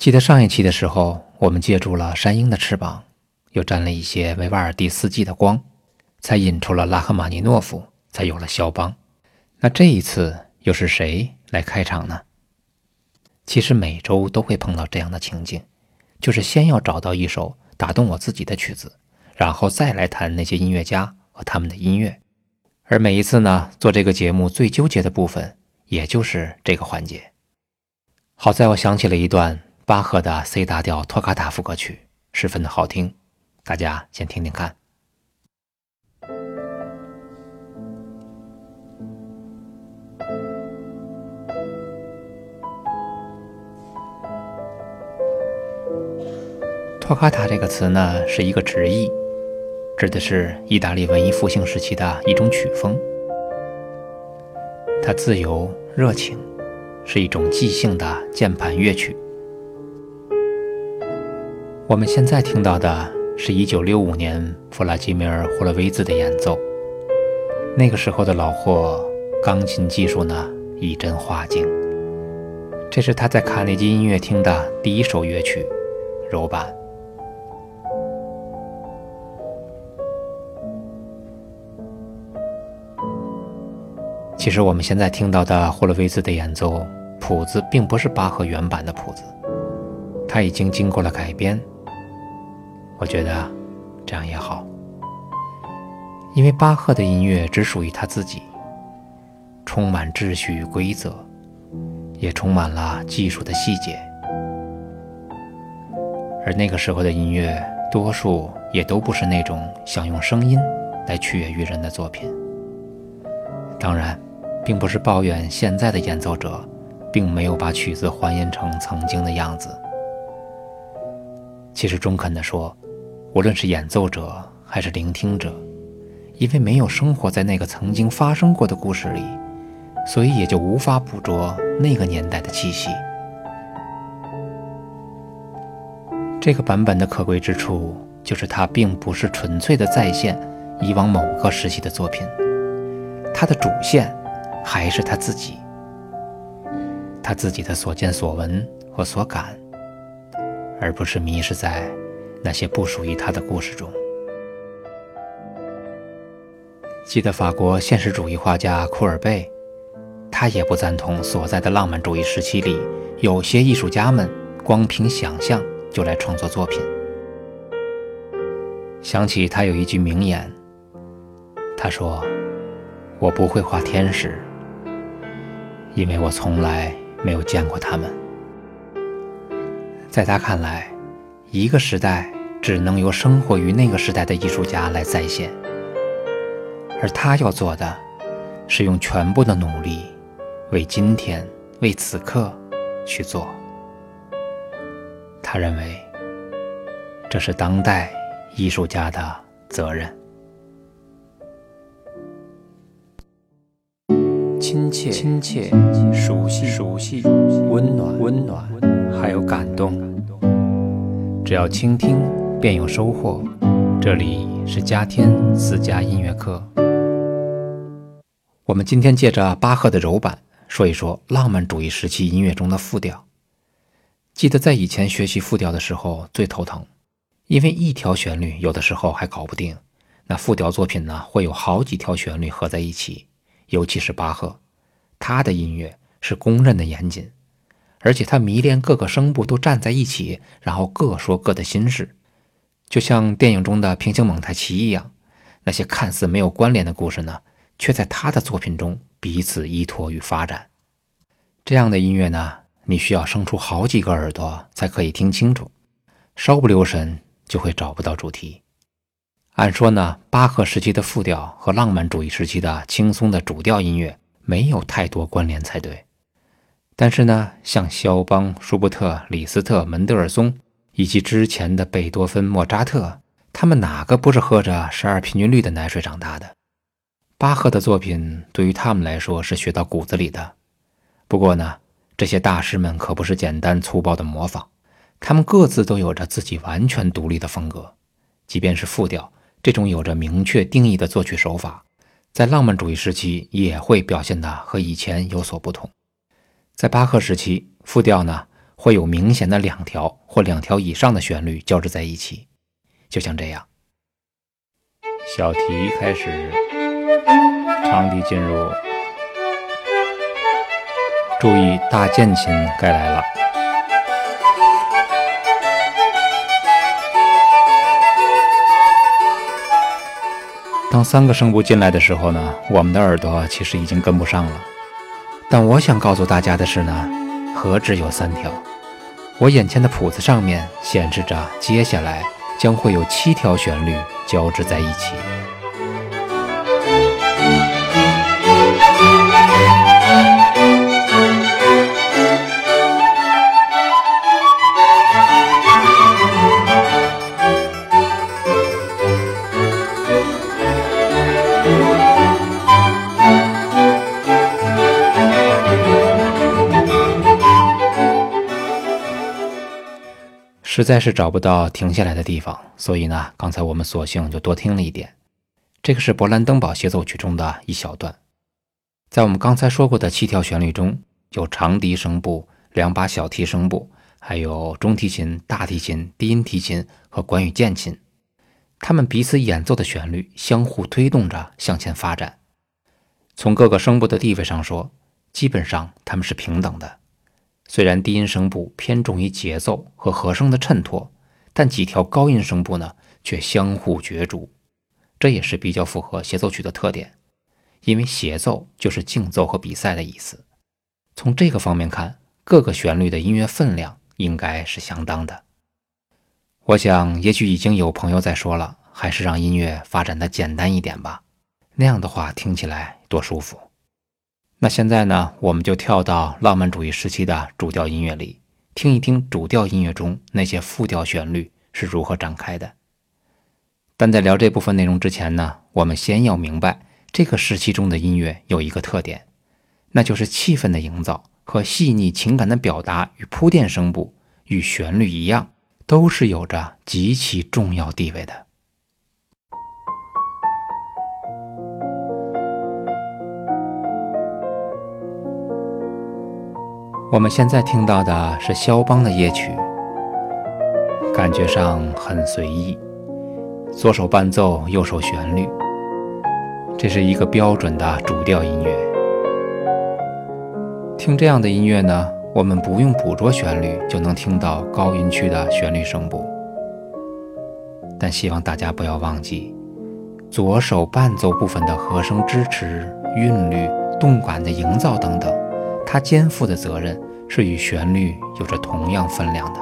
记得上一期的时候，我们借助了山鹰的翅膀，又沾了一些维瓦尔第四季的光，才引出了拉赫玛尼诺夫，才有了肖邦。那这一次又是谁来开场呢？其实每周都会碰到这样的情景，就是先要找到一首打动我自己的曲子，然后再来谈那些音乐家和他们的音乐。而每一次呢，做这个节目最纠结的部分，也就是这个环节。好在我想起了一段巴赫的 C 大调托卡塔副歌曲，十分的好听，大家先听听看。托卡塔这个词呢，是一个直译，指的是意大利文艺复兴时期的一种曲风。它自由热情，是一种即兴的键盘乐曲。我们现在听到的是一九六五年弗拉基米尔·霍洛维兹的演奏。那个时候的老霍钢琴技术呢，一针花精。这是他在卡内基音乐厅的第一首乐曲，柔版。其实我们现在听到的霍洛维兹的演奏谱子，并不是巴赫原版的谱子，他已经经过了改编。我觉得这样也好，因为巴赫的音乐只属于他自己，充满秩序与规则，也充满了技术的细节。而那个时候的音乐，多数也都不是那种想用声音来取悦于人的作品。当然。并不是抱怨现在的演奏者，并没有把曲子还原成曾经的样子。其实中肯地说，无论是演奏者还是聆听者，因为没有生活在那个曾经发生过的故事里，所以也就无法捕捉那个年代的气息。这个版本的可贵之处，就是它并不是纯粹的再现以往某个时期的作品，它的主线。还是他自己，他自己的所见所闻和所感，而不是迷失在那些不属于他的故事中。记得法国现实主义画家库尔贝，他也不赞同所在的浪漫主义时期里有些艺术家们光凭想象就来创作作品。想起他有一句名言，他说：“我不会画天使。”因为我从来没有见过他们，在他看来，一个时代只能由生活于那个时代的艺术家来再现，而他要做的，是用全部的努力，为今天、为此刻去做。他认为，这是当代艺术家的责任。亲切、亲切、熟悉、熟悉、温暖、温暖，还有感动。只要倾听，便有收获。这里是嘉天私家音乐课。我们今天借着巴赫的柔板，说一说浪漫主义时期音乐中的复调。记得在以前学习复调的时候最头疼，因为一条旋律有的时候还搞不定，那复调作品呢会有好几条旋律合在一起。尤其是巴赫，他的音乐是公认的严谨，而且他迷恋各个声部都站在一起，然后各说各的心事，就像电影中的平行蒙太奇一样。那些看似没有关联的故事呢，却在他的作品中彼此依托与发展。这样的音乐呢，你需要生出好几个耳朵才可以听清楚，稍不留神就会找不到主题。按说呢，巴赫时期的复调和浪漫主义时期的轻松的主调音乐没有太多关联才对。但是呢，像肖邦、舒伯特、李斯特、门德尔松以及之前的贝多芬、莫扎特，他们哪个不是喝着十二平均律的奶水长大的？巴赫的作品对于他们来说是学到骨子里的。不过呢，这些大师们可不是简单粗暴的模仿，他们各自都有着自己完全独立的风格，即便是复调。这种有着明确定义的作曲手法，在浪漫主义时期也会表现得和以前有所不同。在巴赫时期，复调呢会有明显的两条或两条以上的旋律交织在一起，就像这样。小提开始，长笛进入，注意大键琴该来了。当三个声部进来的时候呢，我们的耳朵其实已经跟不上了。但我想告诉大家的是呢，何止有三条？我眼前的谱子上面显示着，接下来将会有七条旋律交织在一起。实在是找不到停下来的地方，所以呢，刚才我们索性就多听了一点。这个是勃兰登堡协奏曲中的一小段。在我们刚才说过的七条旋律中，有长笛声部、两把小提声部，还有中提琴、大提琴、低音提琴和管与键琴。它们彼此演奏的旋律相互推动着向前发展。从各个声部的地位上说，基本上它们是平等的。虽然低音声部偏重于节奏和和声的衬托，但几条高音声部呢却相互角逐，这也是比较符合协奏曲的特点。因为协奏就是竞奏和比赛的意思。从这个方面看，各个旋律的音乐分量应该是相当的。我想，也许已经有朋友在说了，还是让音乐发展的简单一点吧，那样的话听起来多舒服。那现在呢，我们就跳到浪漫主义时期的主调音乐里，听一听主调音乐中那些复调旋律是如何展开的。但在聊这部分内容之前呢，我们先要明白这个时期中的音乐有一个特点，那就是气氛的营造和细腻情感的表达与铺垫声部与旋律一样，都是有着极其重要地位的。我们现在听到的是肖邦的夜曲，感觉上很随意，左手伴奏，右手旋律，这是一个标准的主调音乐。听这样的音乐呢，我们不用捕捉旋律就能听到高音区的旋律声部，但希望大家不要忘记，左手伴奏部分的和声支持、韵律、动感的营造等等。他肩负的责任是与旋律有着同样分量的，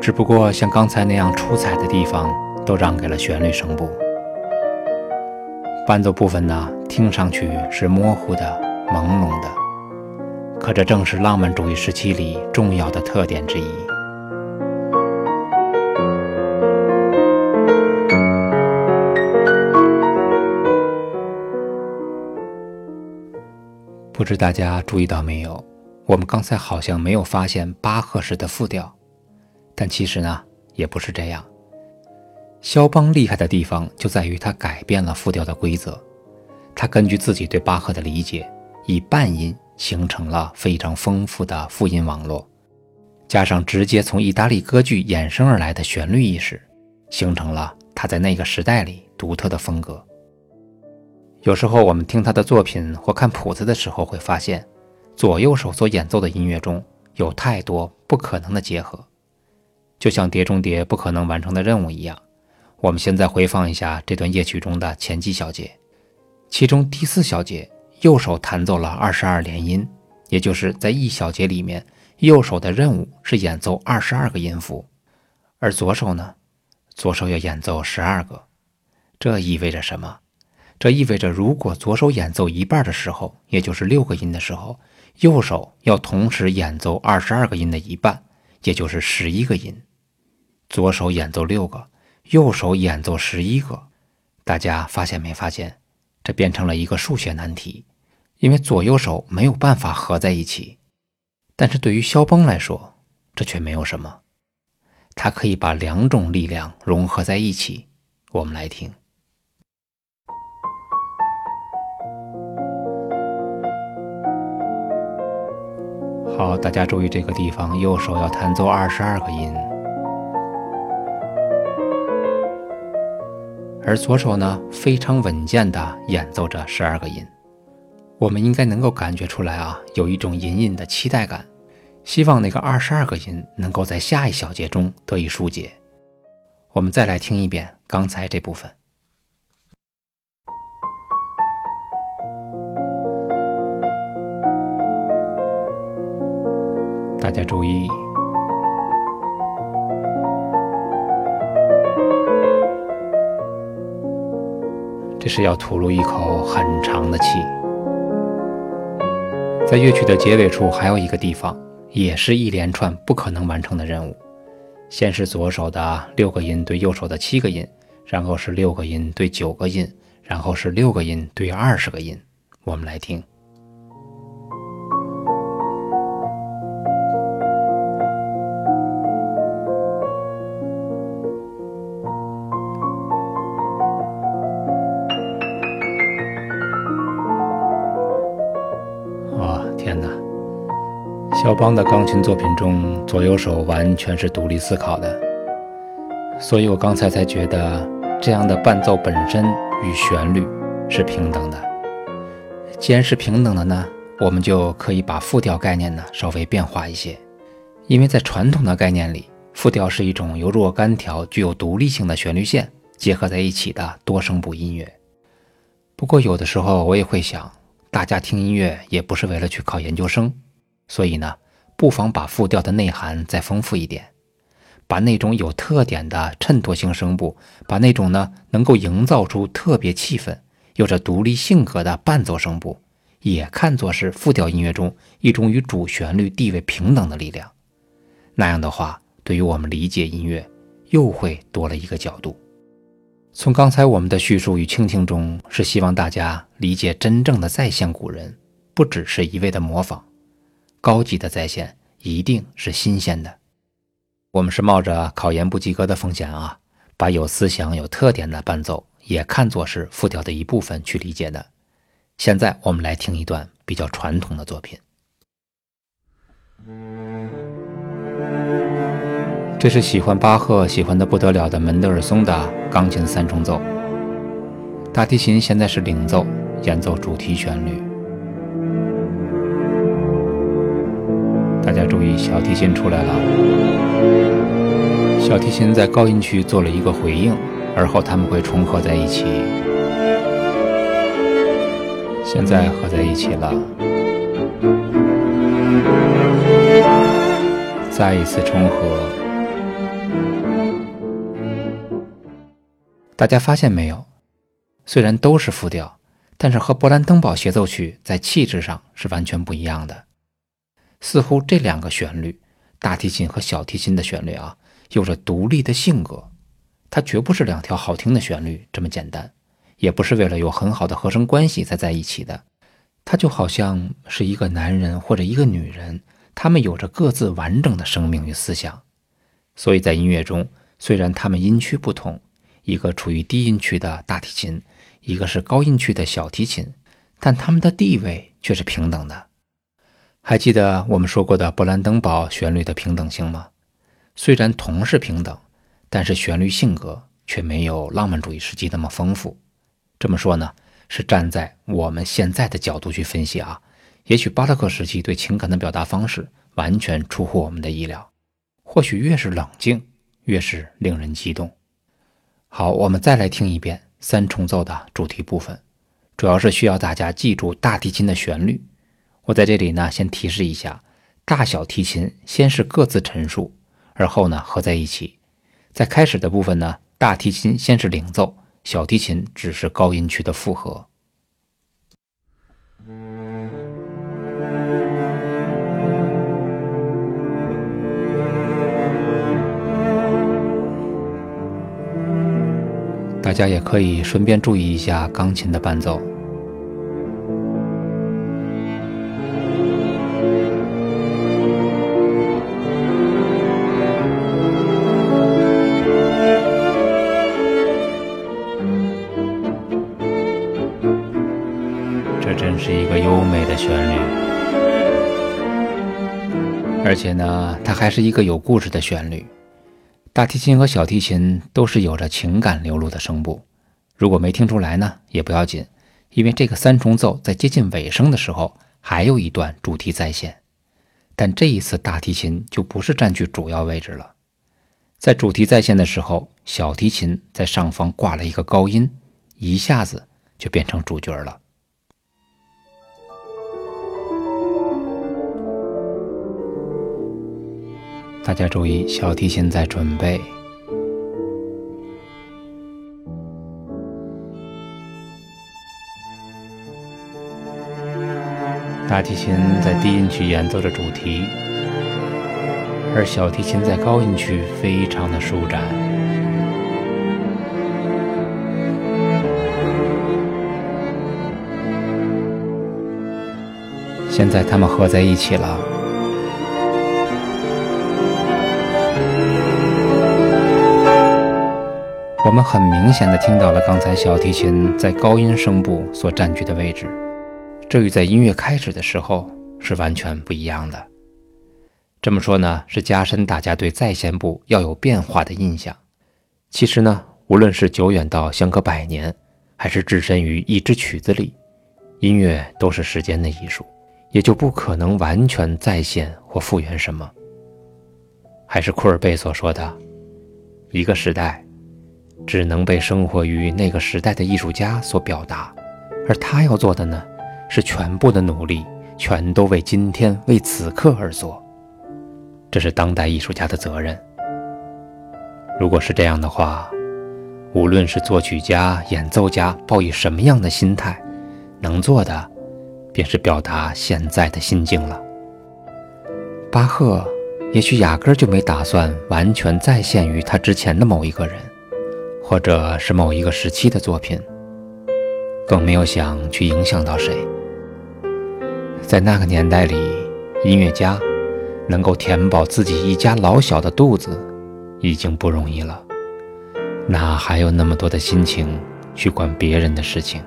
只不过像刚才那样出彩的地方都让给了旋律声部，伴奏部分呢听上去是模糊的、朦胧的，可这正是浪漫主义时期里重要的特点之一。不知大家注意到没有？我们刚才好像没有发现巴赫式的复调，但其实呢，也不是这样。肖邦厉害的地方就在于他改变了复调的规则，他根据自己对巴赫的理解，以半音形成了非常丰富的复音网络，加上直接从意大利歌剧衍生而来的旋律意识，形成了他在那个时代里独特的风格。有时候我们听他的作品或看谱子的时候，会发现左右手所演奏的音乐中有太多不可能的结合，就像《碟中谍》不可能完成的任务一样。我们现在回放一下这段夜曲中的前几小节，其中第四小节右手弹奏了二十二连音，也就是在一小节里面，右手的任务是演奏二十二个音符，而左手呢，左手要演奏十二个。这意味着什么？这意味着，如果左手演奏一半的时候，也就是六个音的时候，右手要同时演奏二十二个音的一半，也就是十一个音。左手演奏六个，右手演奏十一个。大家发现没发现？这变成了一个数学难题，因为左右手没有办法合在一起。但是对于肖邦来说，这却没有什么，他可以把两种力量融合在一起。我们来听。好，大家注意这个地方，右手要弹奏二十二个音，而左手呢非常稳健地演奏着十二个音。我们应该能够感觉出来啊，有一种隐隐的期待感，希望那个二十二个音能够在下一小节中得以疏解。我们再来听一遍刚才这部分。大家注意，这是要吐露一口很长的气。在乐曲的结尾处还有一个地方，也是一连串不可能完成的任务。先是左手的六个音对右手的七个音，然后是六个音对九个音，然后是六个音对二十个音。我们来听。肖邦的钢琴作品中，左右手完全是独立思考的，所以我刚才才觉得这样的伴奏本身与旋律是平等的。既然是平等的呢，我们就可以把复调概念呢稍微变化一些，因为在传统的概念里，复调是一种由若干条具有独立性的旋律线结合在一起的多声部音乐。不过有的时候我也会想，大家听音乐也不是为了去考研究生。所以呢，不妨把复调的内涵再丰富一点，把那种有特点的衬托性声部，把那种呢能够营造出特别气氛、有着独立性格的伴奏声部，也看作是复调音乐中一种与主旋律地位平等的力量。那样的话，对于我们理解音乐，又会多了一个角度。从刚才我们的叙述与倾听中，是希望大家理解真正的再现古人，不只是一味的模仿。高级的在线一定是新鲜的。我们是冒着考研不及格的风险啊，把有思想、有特点的伴奏也看作是复调的一部分去理解的。现在我们来听一段比较传统的作品，这是喜欢巴赫、喜欢的不得了的门德尔松的钢琴三重奏。大提琴现在是领奏，演奏主题旋律。大家注意，小提琴出来了。小提琴在高音区做了一个回应，而后它们会重合在一起。现在合在一起了。再一次重合。大家发现没有？虽然都是复调，但是和勃兰登堡协奏曲在气质上是完全不一样的。似乎这两个旋律，大提琴和小提琴的旋律啊，有着独立的性格。它绝不是两条好听的旋律这么简单，也不是为了有很好的和声关系才在一起的。它就好像是一个男人或者一个女人，他们有着各自完整的生命与思想。所以在音乐中，虽然他们音区不同，一个处于低音区的大提琴，一个是高音区的小提琴，但他们的地位却是平等的。还记得我们说过的勃兰登堡旋律的平等性吗？虽然同是平等，但是旋律性格却没有浪漫主义时期那么丰富。这么说呢，是站在我们现在的角度去分析啊。也许巴洛克时期对情感的表达方式完全出乎我们的意料。或许越是冷静，越是令人激动。好，我们再来听一遍三重奏的主题部分，主要是需要大家记住大提琴的旋律。我在这里呢，先提示一下，大小提琴先是各自陈述，而后呢合在一起。在开始的部分呢，大提琴先是领奏，小提琴只是高音区的附和。大家也可以顺便注意一下钢琴的伴奏。而且呢，它还是一个有故事的旋律。大提琴和小提琴都是有着情感流露的声部。如果没听出来呢，也不要紧，因为这个三重奏在接近尾声的时候，还有一段主题再现。但这一次大提琴就不是占据主要位置了。在主题再现的时候，小提琴在上方挂了一个高音，一下子就变成主角了。大家注意，小提琴在准备，大提琴在低音区演奏着主题，而小提琴在高音区非常的舒展。现在它们合在一起了。我们很明显的听到了刚才小提琴在高音声部所占据的位置，这与在音乐开始的时候是完全不一样的。这么说呢，是加深大家对在线部要有变化的印象。其实呢，无论是久远到相隔百年，还是置身于一支曲子里，音乐都是时间的艺术，也就不可能完全再现或复原什么。还是库尔贝所说的，一个时代。只能被生活于那个时代的艺术家所表达，而他要做的呢，是全部的努力，全都为今天、为此刻而做。这是当代艺术家的责任。如果是这样的话，无论是作曲家、演奏家，抱以什么样的心态，能做的，便是表达现在的心境了。巴赫也许压根就没打算完全再现于他之前的某一个人。或者是某一个时期的作品，更没有想去影响到谁。在那个年代里，音乐家能够填饱自己一家老小的肚子，已经不容易了，哪还有那么多的心情去管别人的事情？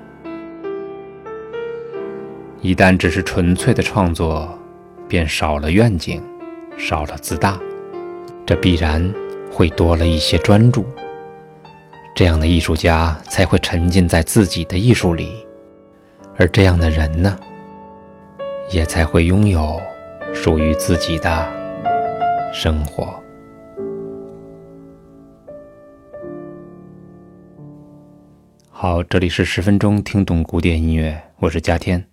一旦只是纯粹的创作，便少了愿景，少了自大，这必然会多了一些专注。这样的艺术家才会沉浸在自己的艺术里，而这样的人呢，也才会拥有属于自己的生活。好，这里是十分钟听懂古典音乐，我是嘉天。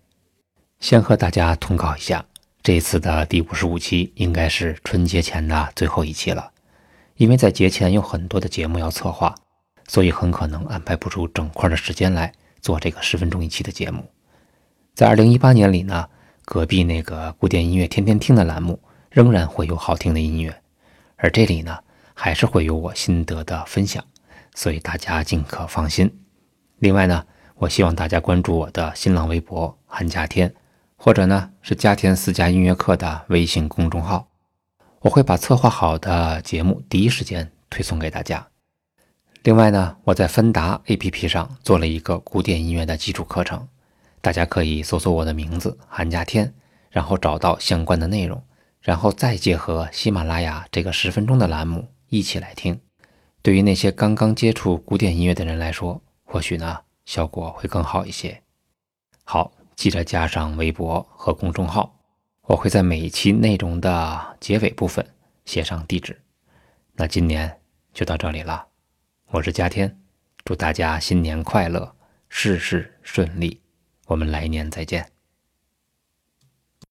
先和大家通告一下，这次的第五十五期应该是春节前的最后一期了，因为在节前有很多的节目要策划。所以很可能安排不出整块的时间来做这个十分钟一期的节目。在二零一八年里呢，隔壁那个古典音乐天天听的栏目仍然会有好听的音乐，而这里呢还是会有我心得的分享，所以大家尽可放心。另外呢，我希望大家关注我的新浪微博“韩家天”，或者呢是“家天私家音乐课”的微信公众号，我会把策划好的节目第一时间推送给大家。另外呢，我在芬达 APP 上做了一个古典音乐的基础课程，大家可以搜索我的名字韩家天，然后找到相关的内容，然后再结合喜马拉雅这个十分钟的栏目一起来听。对于那些刚刚接触古典音乐的人来说，或许呢效果会更好一些。好，记得加上微博和公众号，我会在每一期内容的结尾部分写上地址。那今年就到这里了。我是嘉天，祝大家新年快乐，事事顺利。我们来年再见。